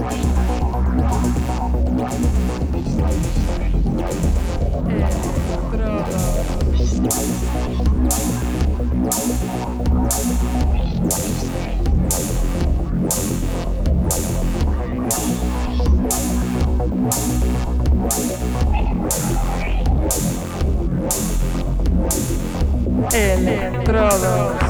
Estrada. Electrodos.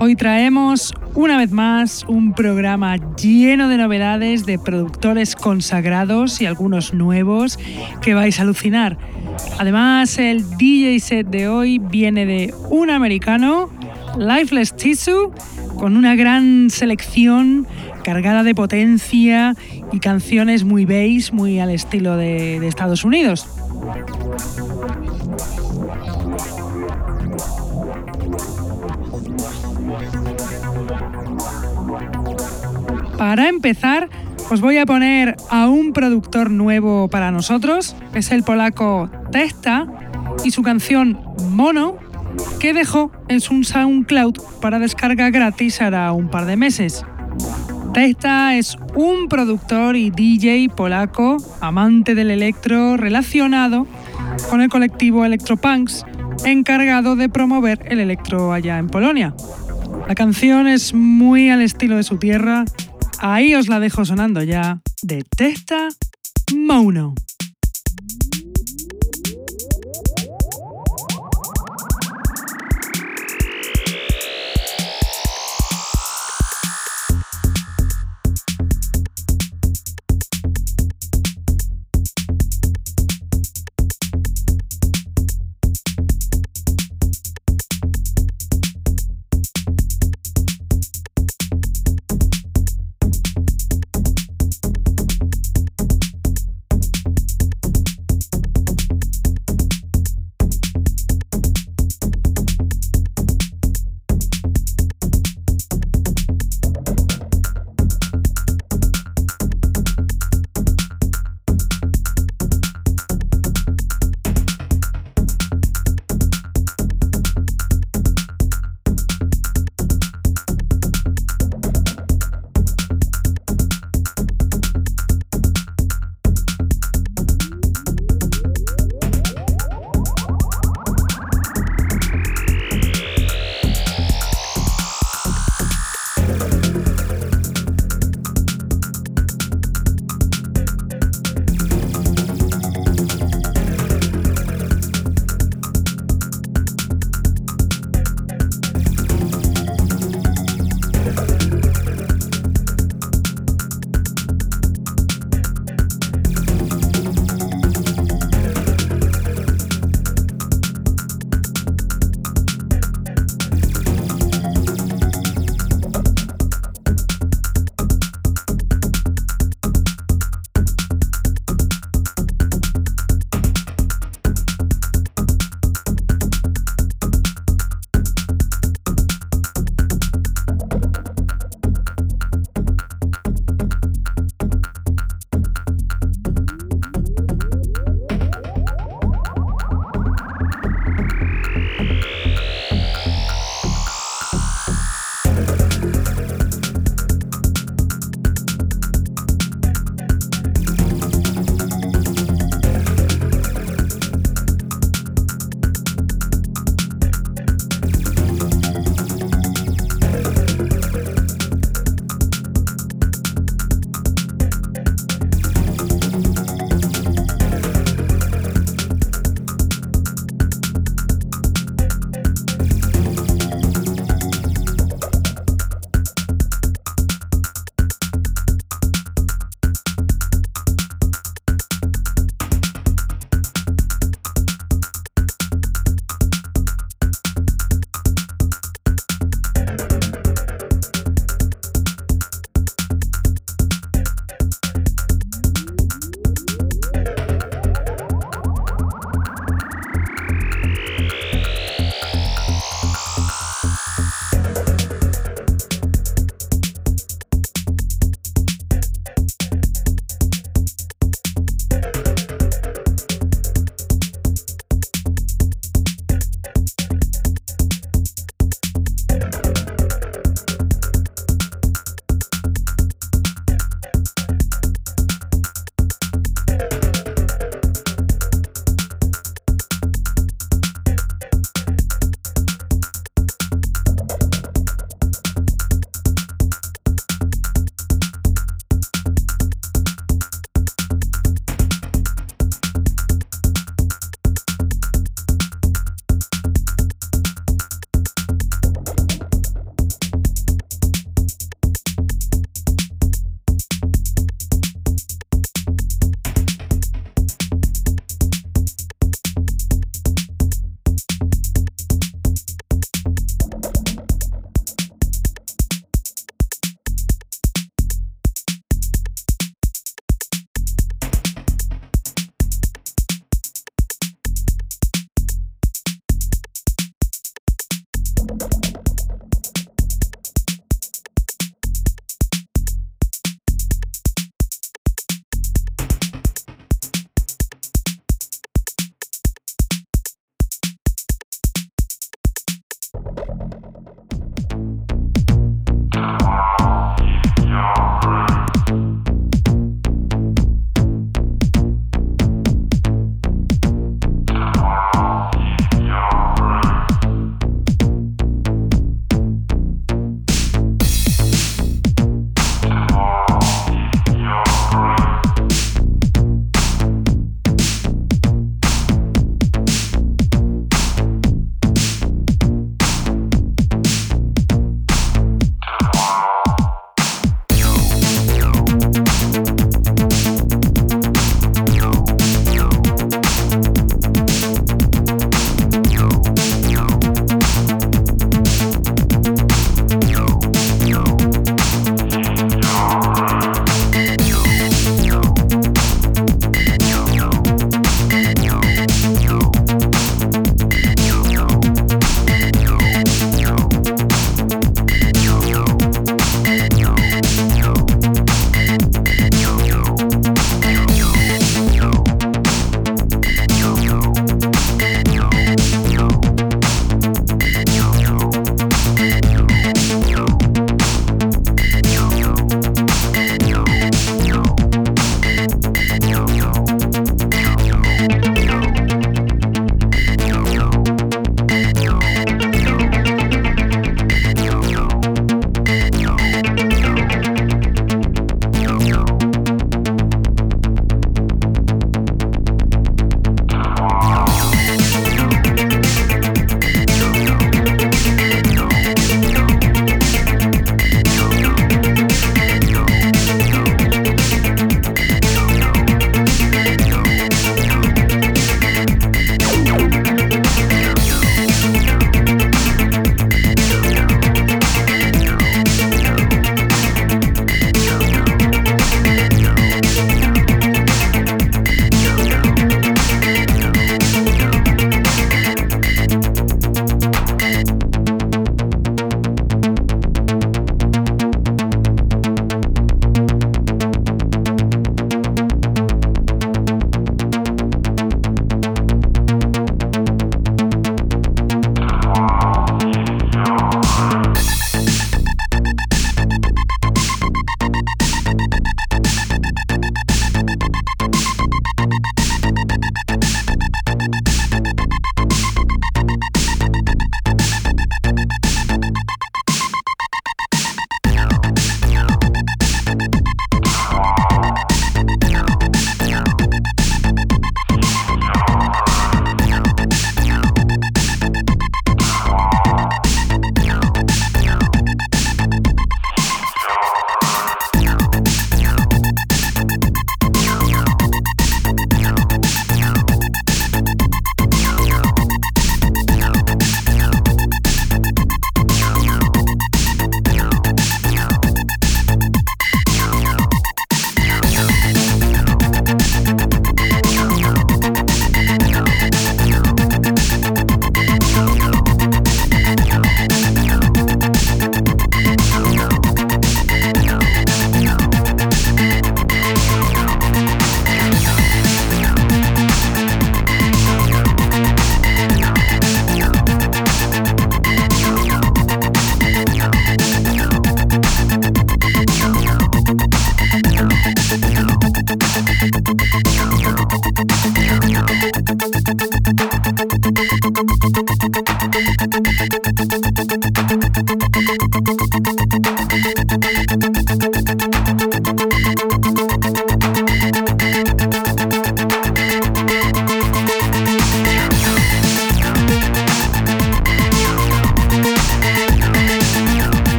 Hoy traemos una vez más un programa lleno de novedades de productores consagrados y algunos nuevos que vais a alucinar. Además, el DJ set de hoy viene de un americano, Lifeless Tissue, con una gran selección cargada de potencia y canciones muy bass, muy al estilo de, de Estados Unidos. Para empezar, os voy a poner a un productor nuevo para nosotros, es el polaco Testa, y su canción Mono, que dejó en su SoundCloud para descarga gratis hará un par de meses. Testa es un productor y DJ polaco, amante del electro, relacionado con el colectivo Electropunks, encargado de promover el electro allá en Polonia. La canción es muy al estilo de su tierra Ahí os la dejo sonando ya de Testa Mono.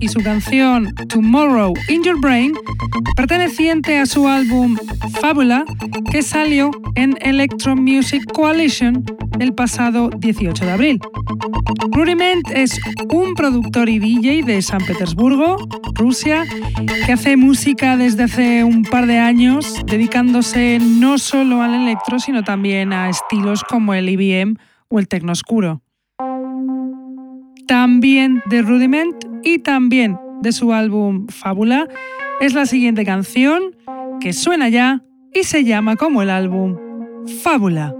Y su canción Tomorrow in Your Brain, perteneciente a su álbum Fabula, que salió en Electro Music Coalition el pasado 18 de abril. Rudiment es un productor y DJ de San Petersburgo, Rusia, que hace música desde hace un par de años, dedicándose no solo al electro, sino también a estilos como el IBM o el tecno oscuro. También de Rudiment y también de su álbum Fábula es la siguiente canción que suena ya y se llama como el álbum Fábula.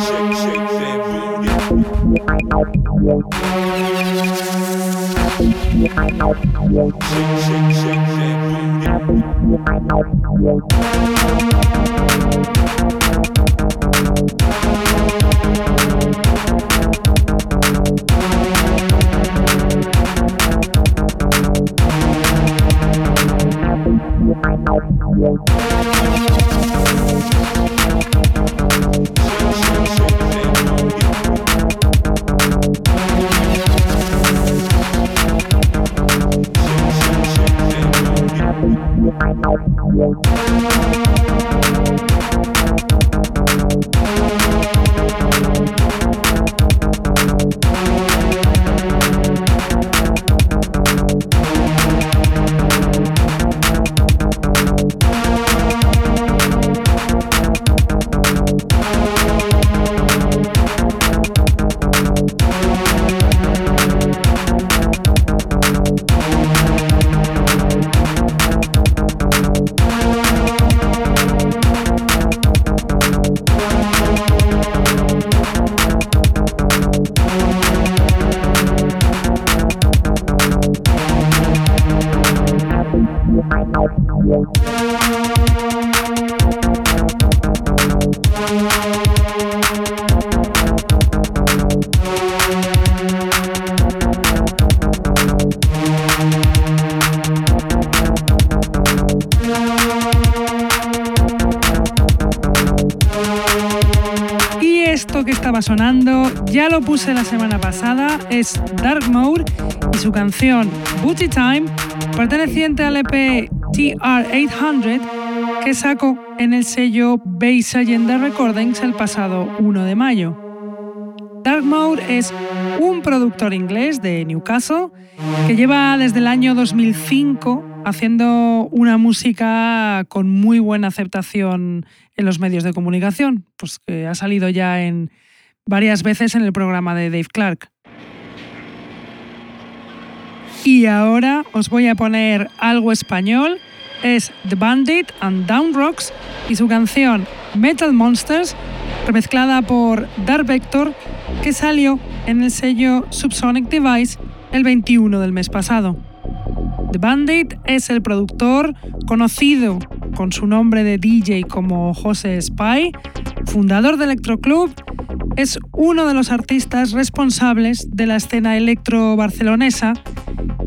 Shake, shake, shake that booty. I'm not es Dark Mode y su canción Booty Time, perteneciente al EP TR800 que sacó en el sello Base Agenda Recordings el pasado 1 de mayo. Dark Mode es un productor inglés de Newcastle que lleva desde el año 2005 haciendo una música con muy buena aceptación en los medios de comunicación, pues que ha salido ya en varias veces en el programa de Dave Clark. Y ahora os voy a poner algo español. Es The Bandit and Down Rocks y su canción Metal Monsters, remezclada por Dark Vector, que salió en el sello Subsonic Device el 21 del mes pasado. The Bandit es el productor conocido con su nombre de DJ como José Spy, fundador de Electroclub, es uno de los artistas responsables de la escena electro barcelonesa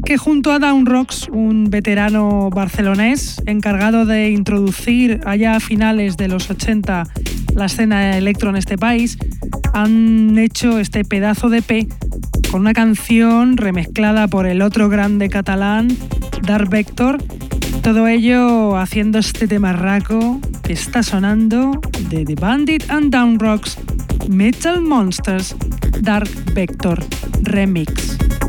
que junto a Down Rocks, un veterano barcelonés encargado de introducir allá a finales de los 80 la escena electro en este país, han hecho este pedazo de P con una canción remezclada por el otro grande catalán, Dark Vector, todo ello haciendo este tema raco que está sonando de The Bandit and Down Rocks Metal Monsters Dark Vector Remix.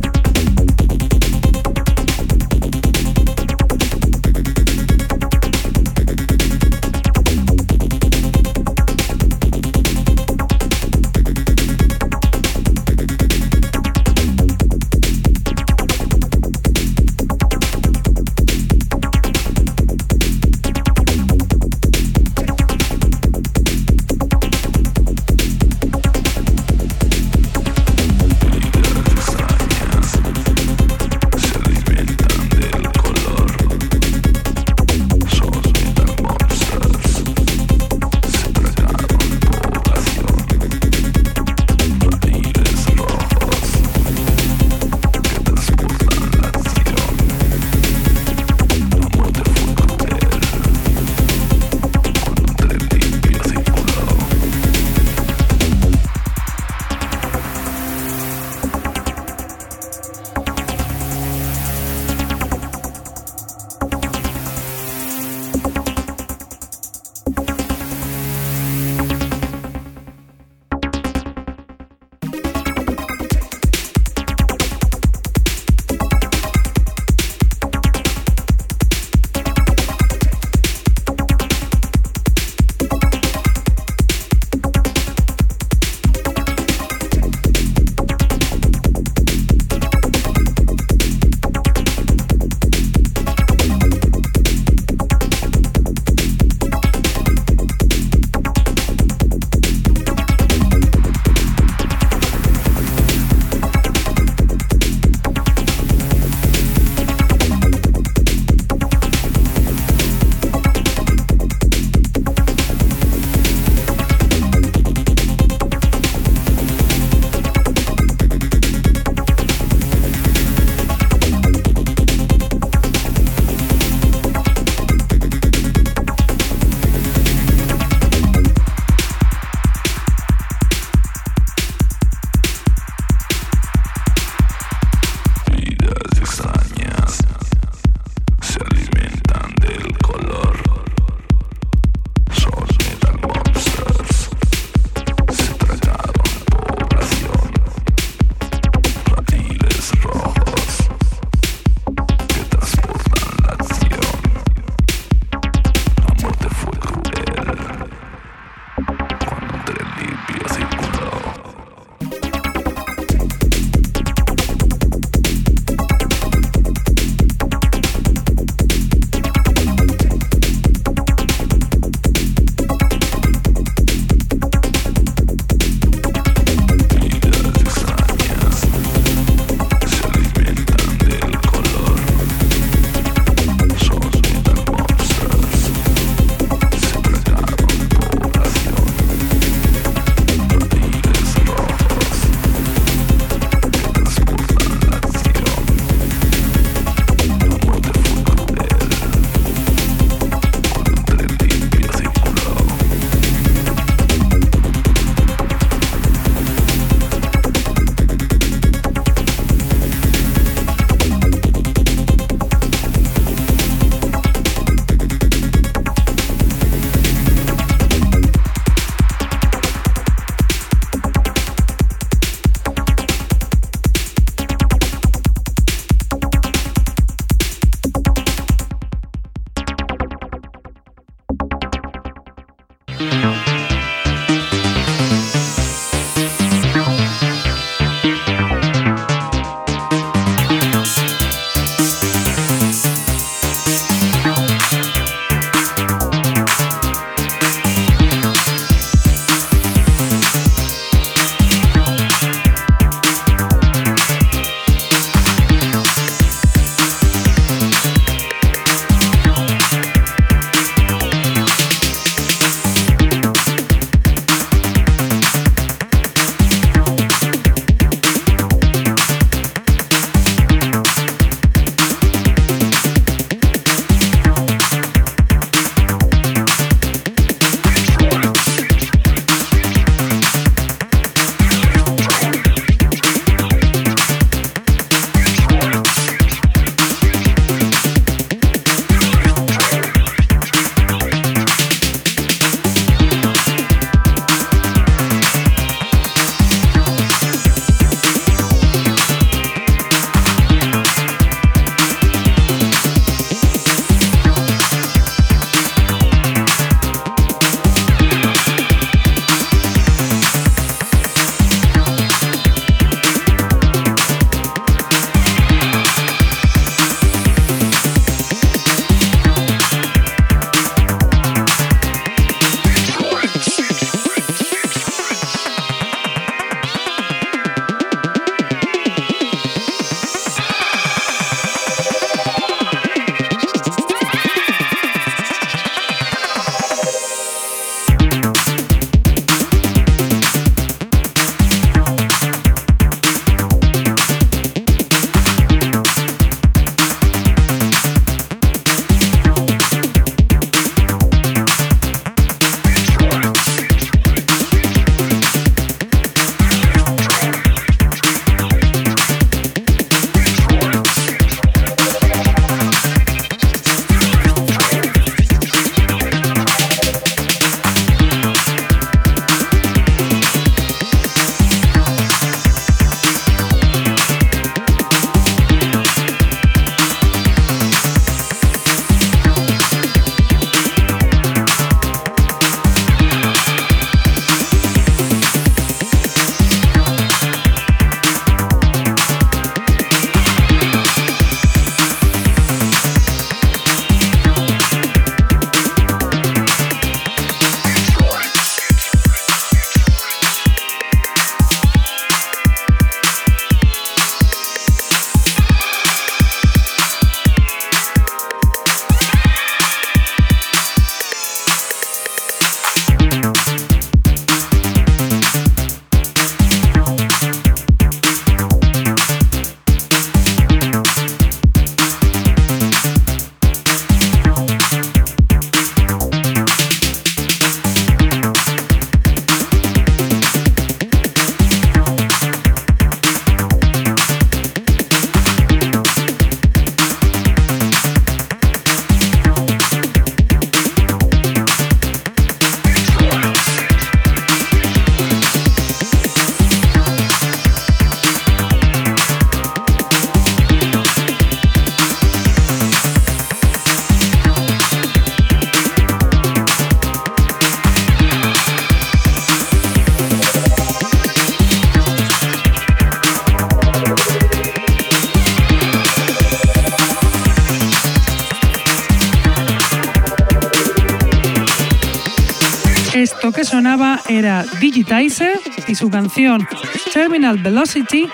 Digitizer y su canción Terminal Velocity,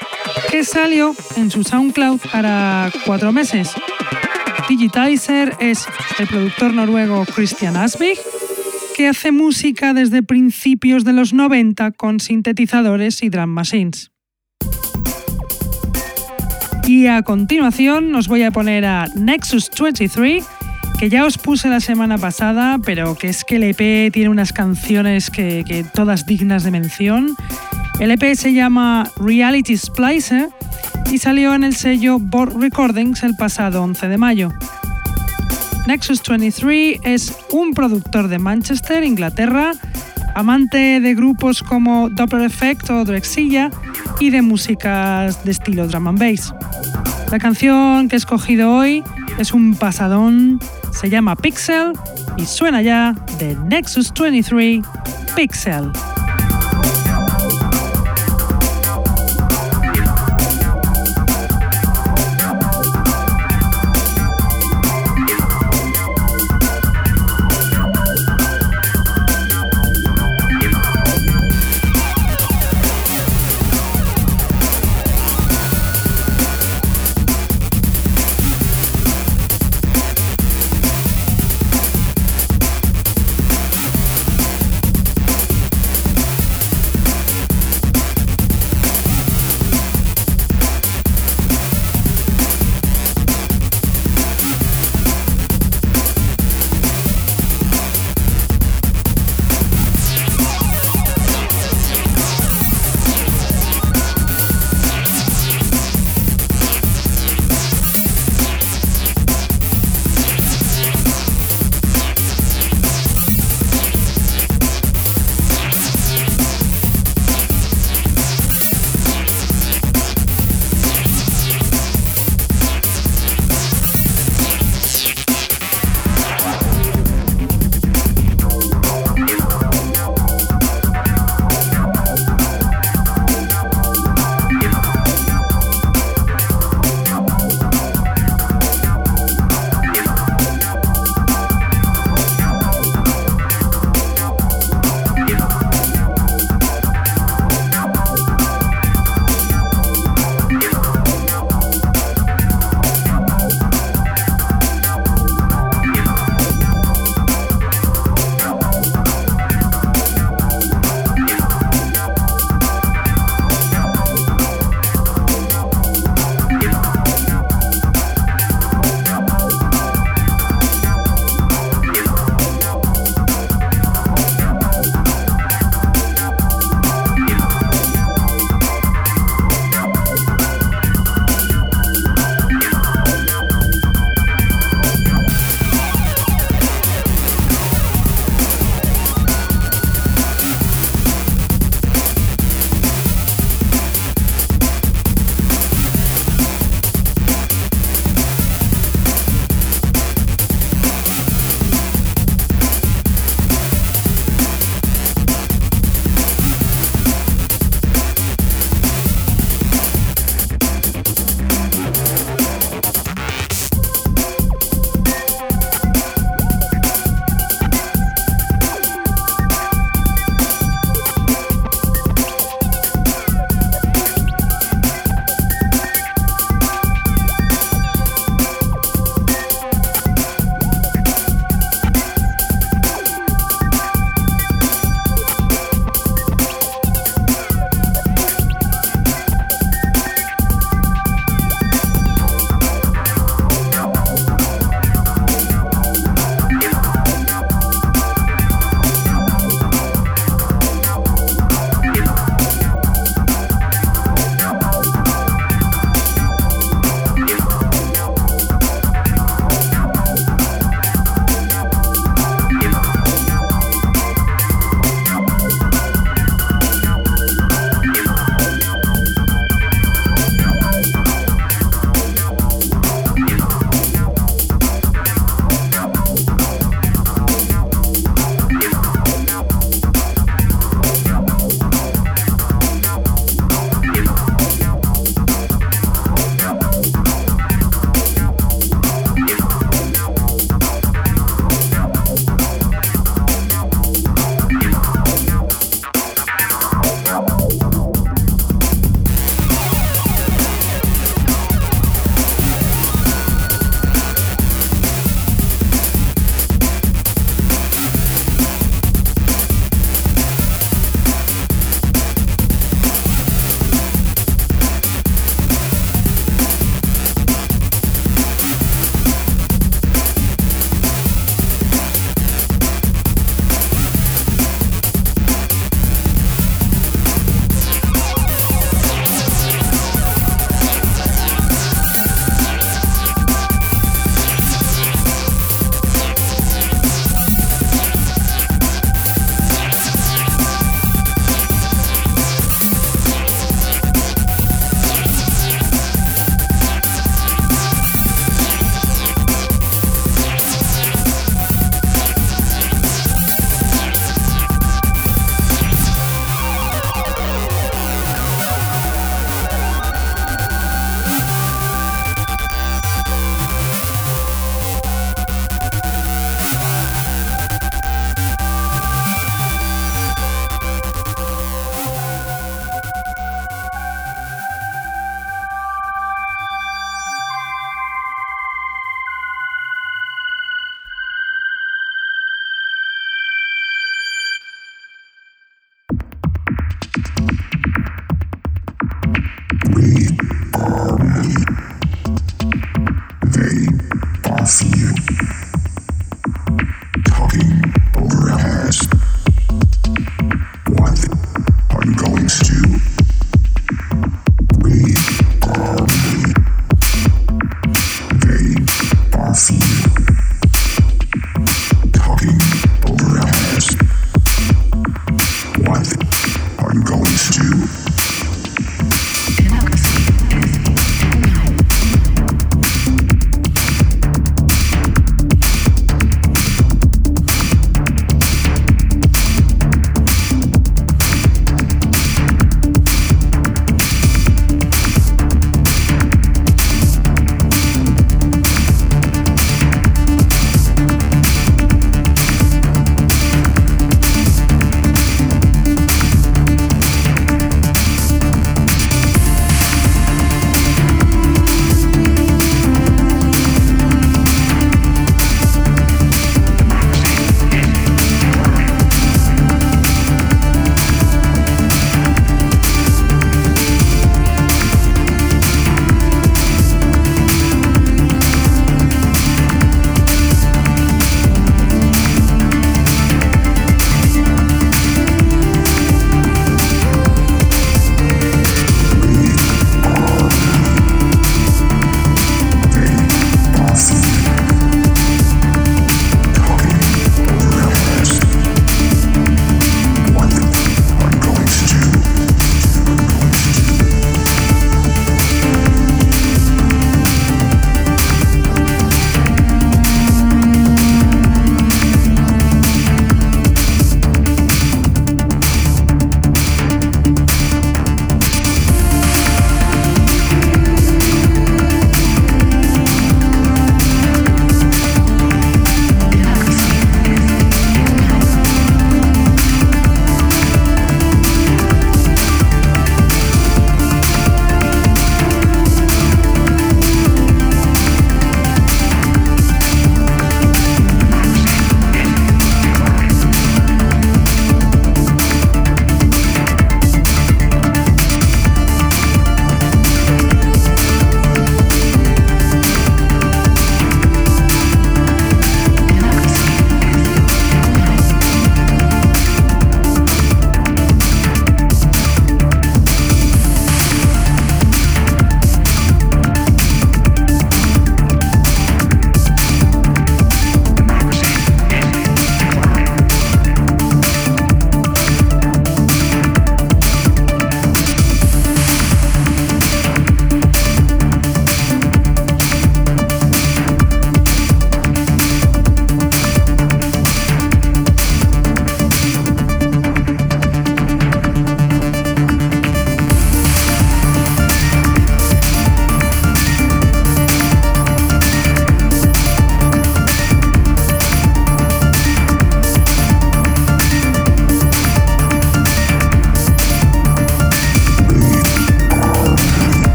que salió en su SoundCloud para cuatro meses. Digitizer es el productor noruego Christian Asbig, que hace música desde principios de los 90 con sintetizadores y drum machines. Y a continuación os voy a poner a Nexus 23, que ya os puse la semana pasada, pero que es que el EP tiene unas canciones que, todas dignas de mención. El EP se llama Reality Splicer y salió en el sello Board Recordings el pasado 11 de mayo. Nexus 23 es un productor de Manchester, Inglaterra, amante de grupos como Doppler Effect o Drexilla y de músicas de estilo drum and bass. La canción que he escogido hoy es un pasadón, se llama Pixel y suena ya de Nexus 23 Pixel.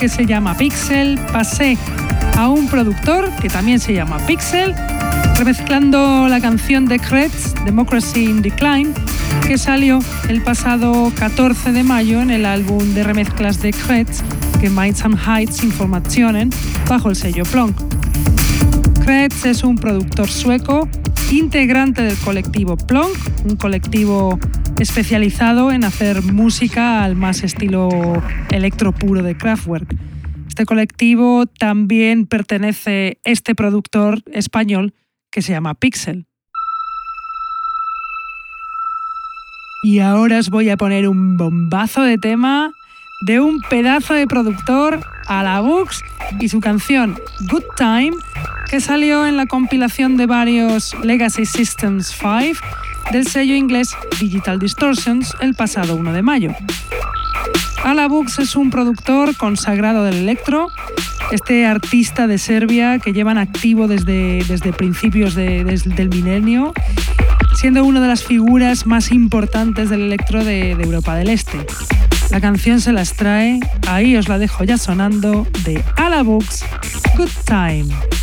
Que se llama Pixel pasé a un productor que también se llama Pixel, remezclando la canción de Kretz, Democracy in Decline, que salió el pasado 14 de mayo en el álbum de remezclas de Kretz, que Minds and Heights Informationen, bajo el sello Plonk. Kretz es un productor sueco, integrante del colectivo Plonk, un colectivo especializado en hacer música al más estilo electro puro de Kraftwerk. Este colectivo también pertenece a este productor español que se llama Pixel. Y ahora os voy a poner un bombazo de tema de un pedazo de productor a la Bux y su canción Good Time, que salió en la compilación de varios Legacy Systems 5 del sello inglés Digital Distortions el pasado 1 de mayo. Alabux es un productor consagrado del electro, este artista de Serbia que llevan activo desde, desde principios del milenio, siendo una de las figuras más importantes del electro de, Europa del Este. La canción se las trae, ahí os la dejo ya sonando, de Alabux, Good Time.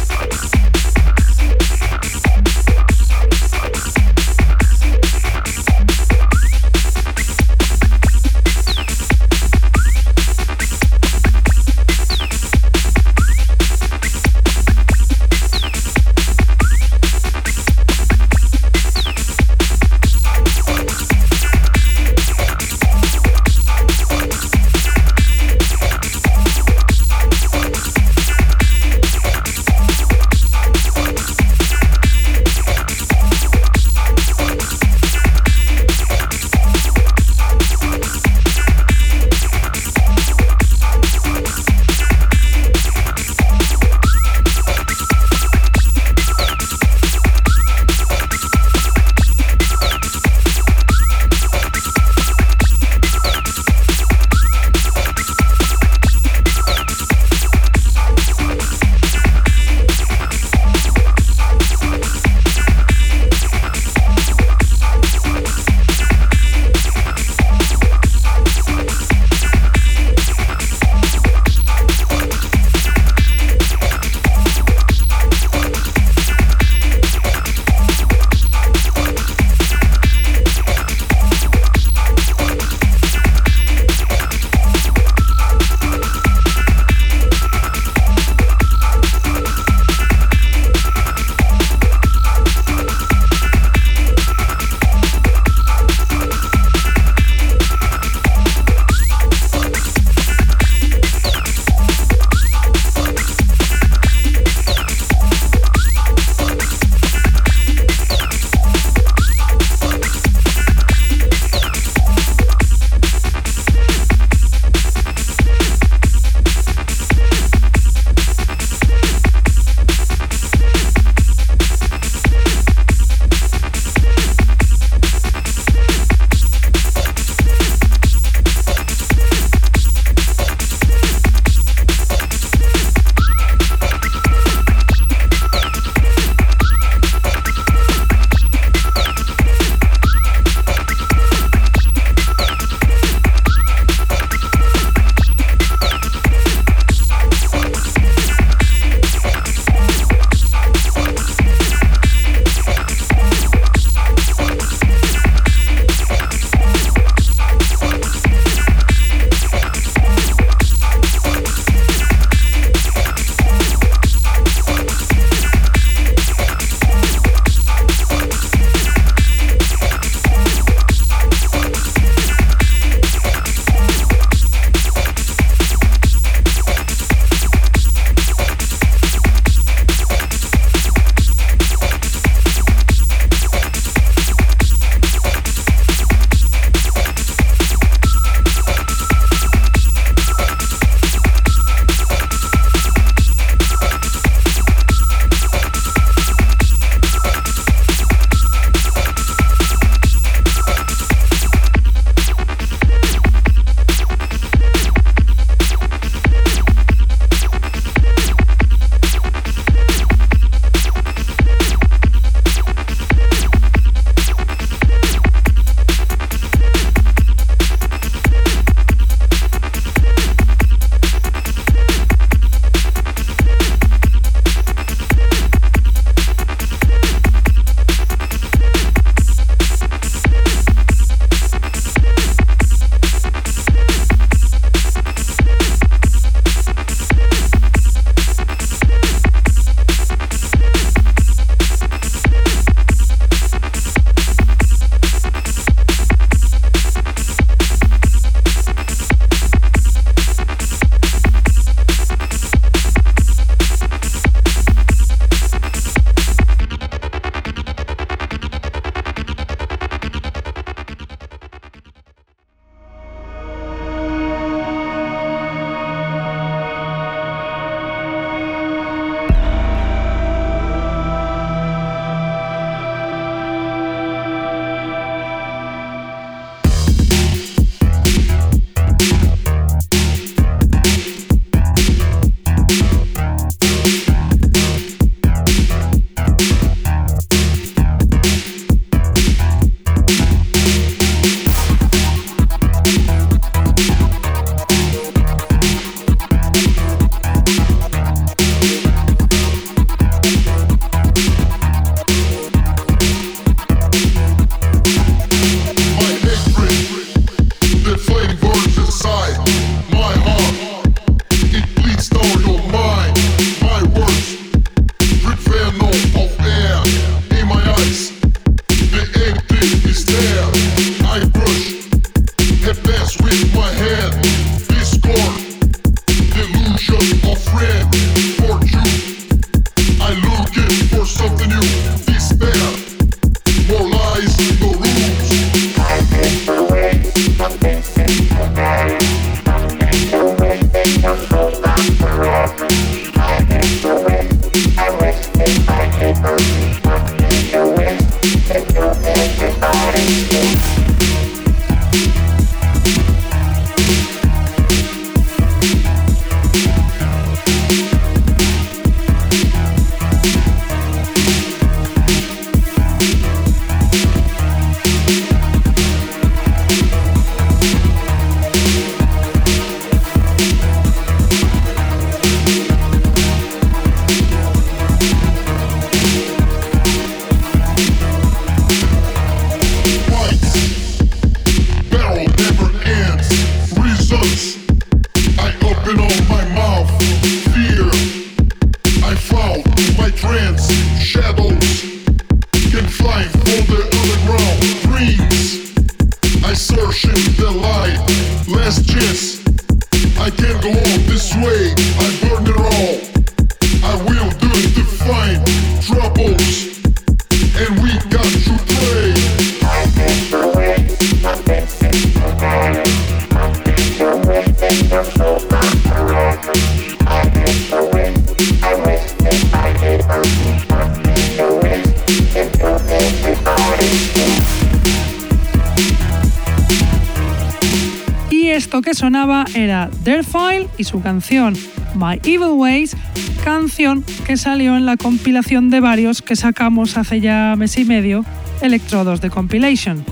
Era File y su canción My Evil Ways, canción que salió en la compilación de varios que sacamos hace ya mes y medio, Electrodos de Compilation.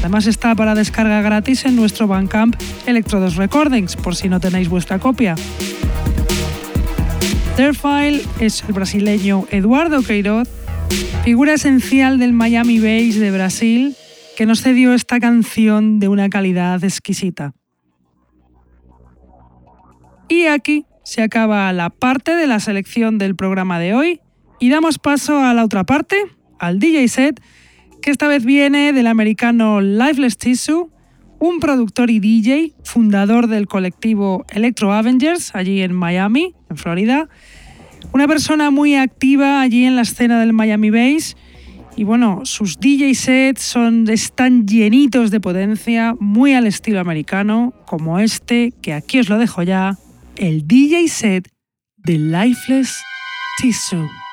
Además está para descarga gratis en nuestro Bandcamp Electrodos Recordings, por si no tenéis vuestra copia. File es el brasileño Eduardo Queiroz, figura esencial del Miami Bass de Brasil, que nos cedió esta canción de una calidad exquisita. Aquí se acaba la parte de la selección del programa de hoy y damos paso a la otra parte, al DJ set, que esta vez viene del americano Lifeless Tissue, un productor y DJ, fundador del colectivo Electro Avengers, allí en Miami, en Florida. Una persona muy activa allí en la escena del Miami Bass. Y bueno, sus DJ sets son, están llenitos de potencia, muy al estilo americano, como este, que aquí os lo dejo ya, el DJ set de Lifeless Tissue.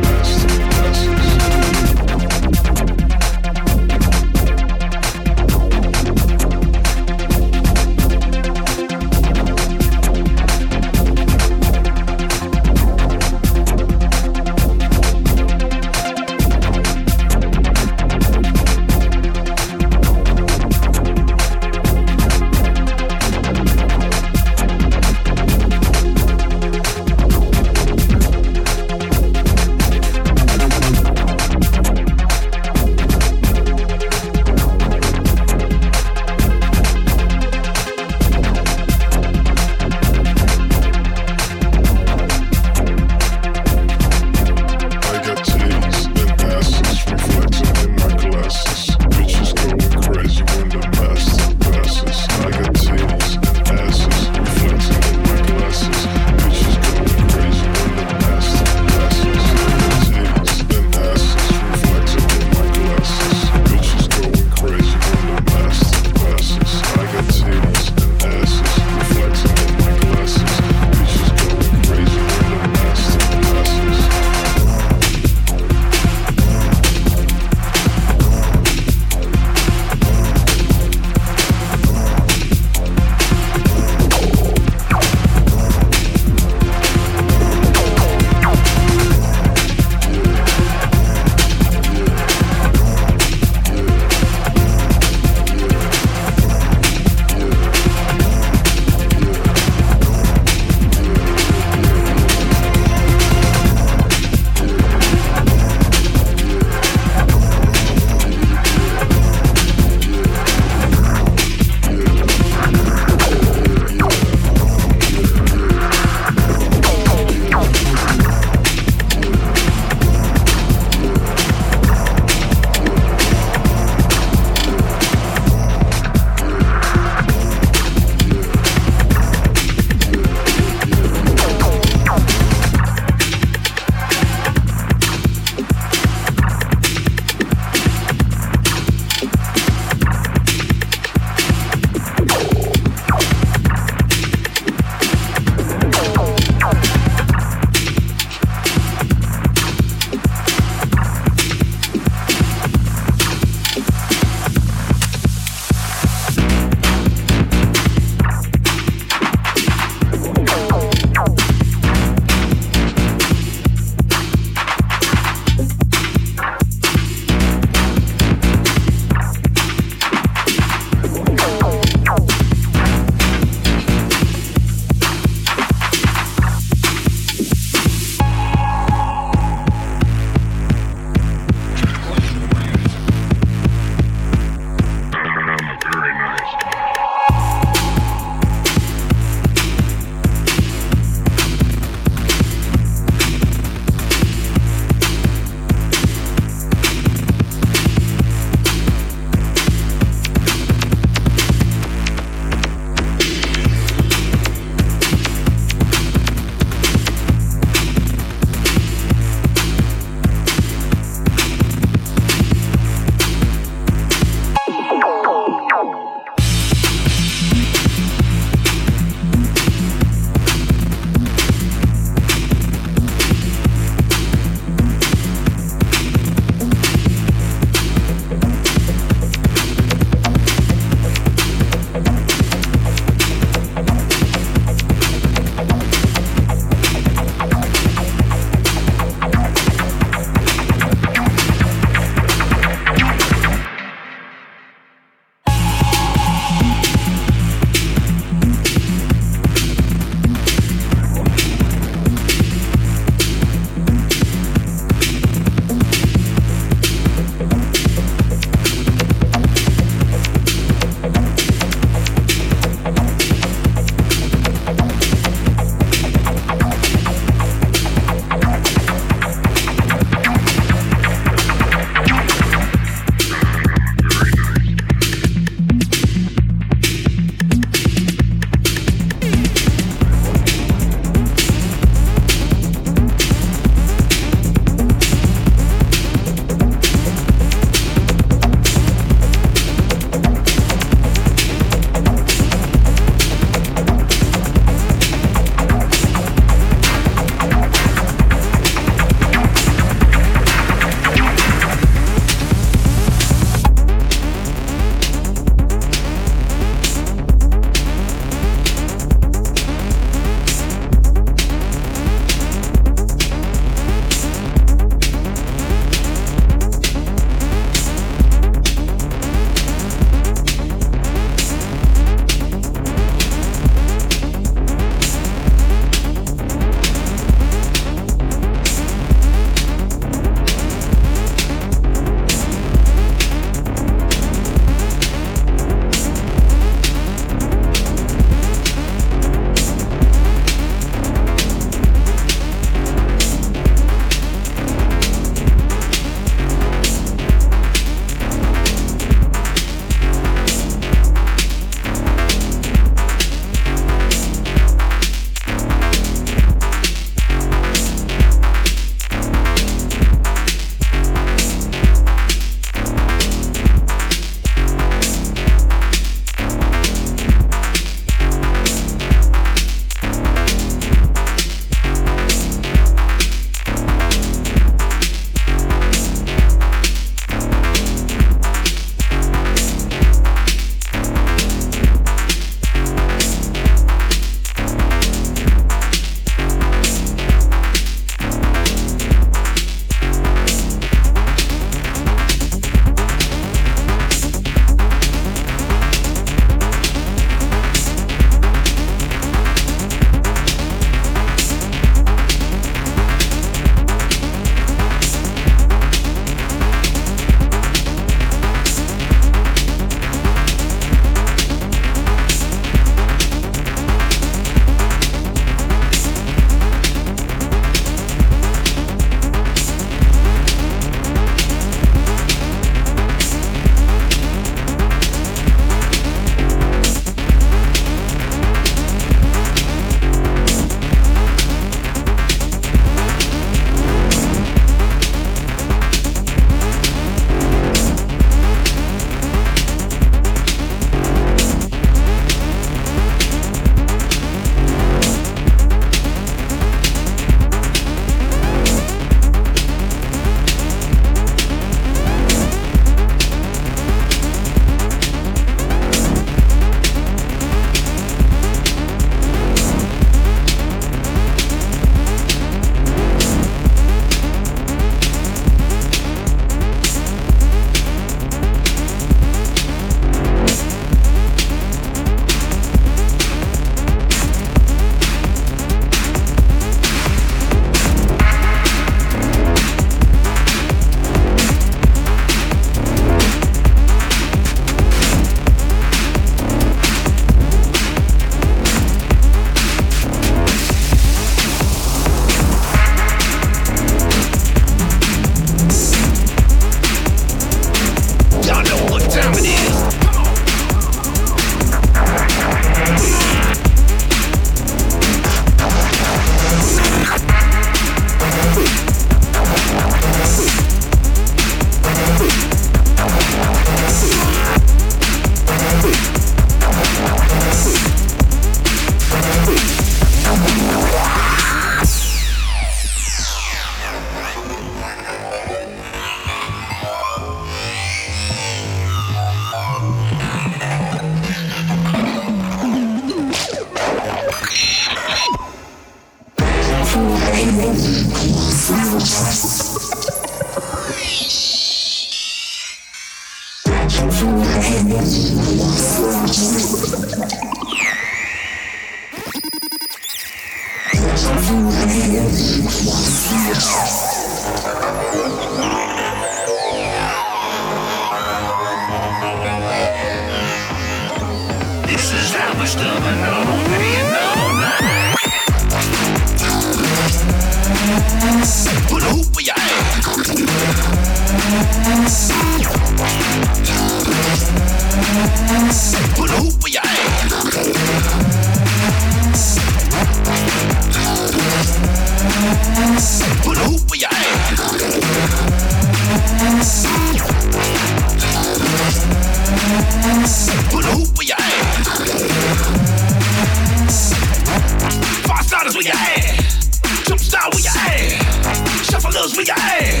me, we.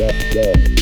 yeah, yeah.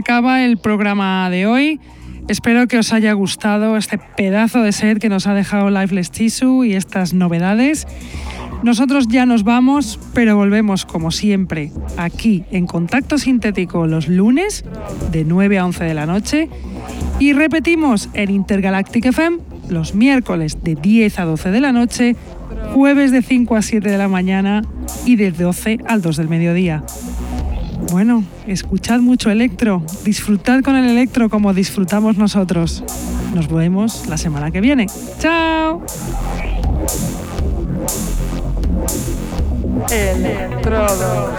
Acaba el programa de hoy. Espero que os haya gustado este pedazo de set que nos ha dejado Lifeless Tissue y estas novedades. Nosotros ya nos vamos, pero volvemos como siempre aquí en Contacto Sintético los lunes de 9 a 11 de la noche y repetimos en Intergalactic FM los miércoles de 10 a 12 de la noche, jueves de 5 a 7 de la mañana y de 12 al 2 del mediodía. Bueno, escuchad mucho electro, disfrutad con el electro como disfrutamos nosotros. Nos vemos la semana que viene. ¡Chao! Electrodos.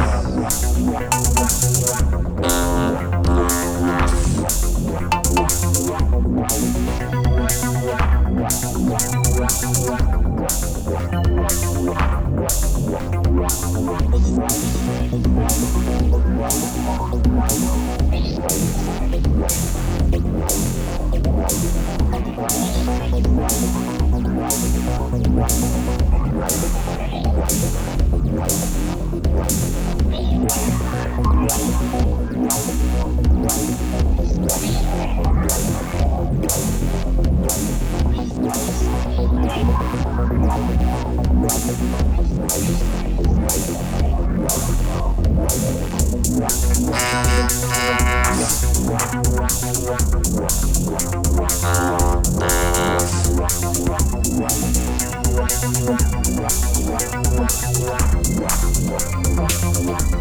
Wow. Wow.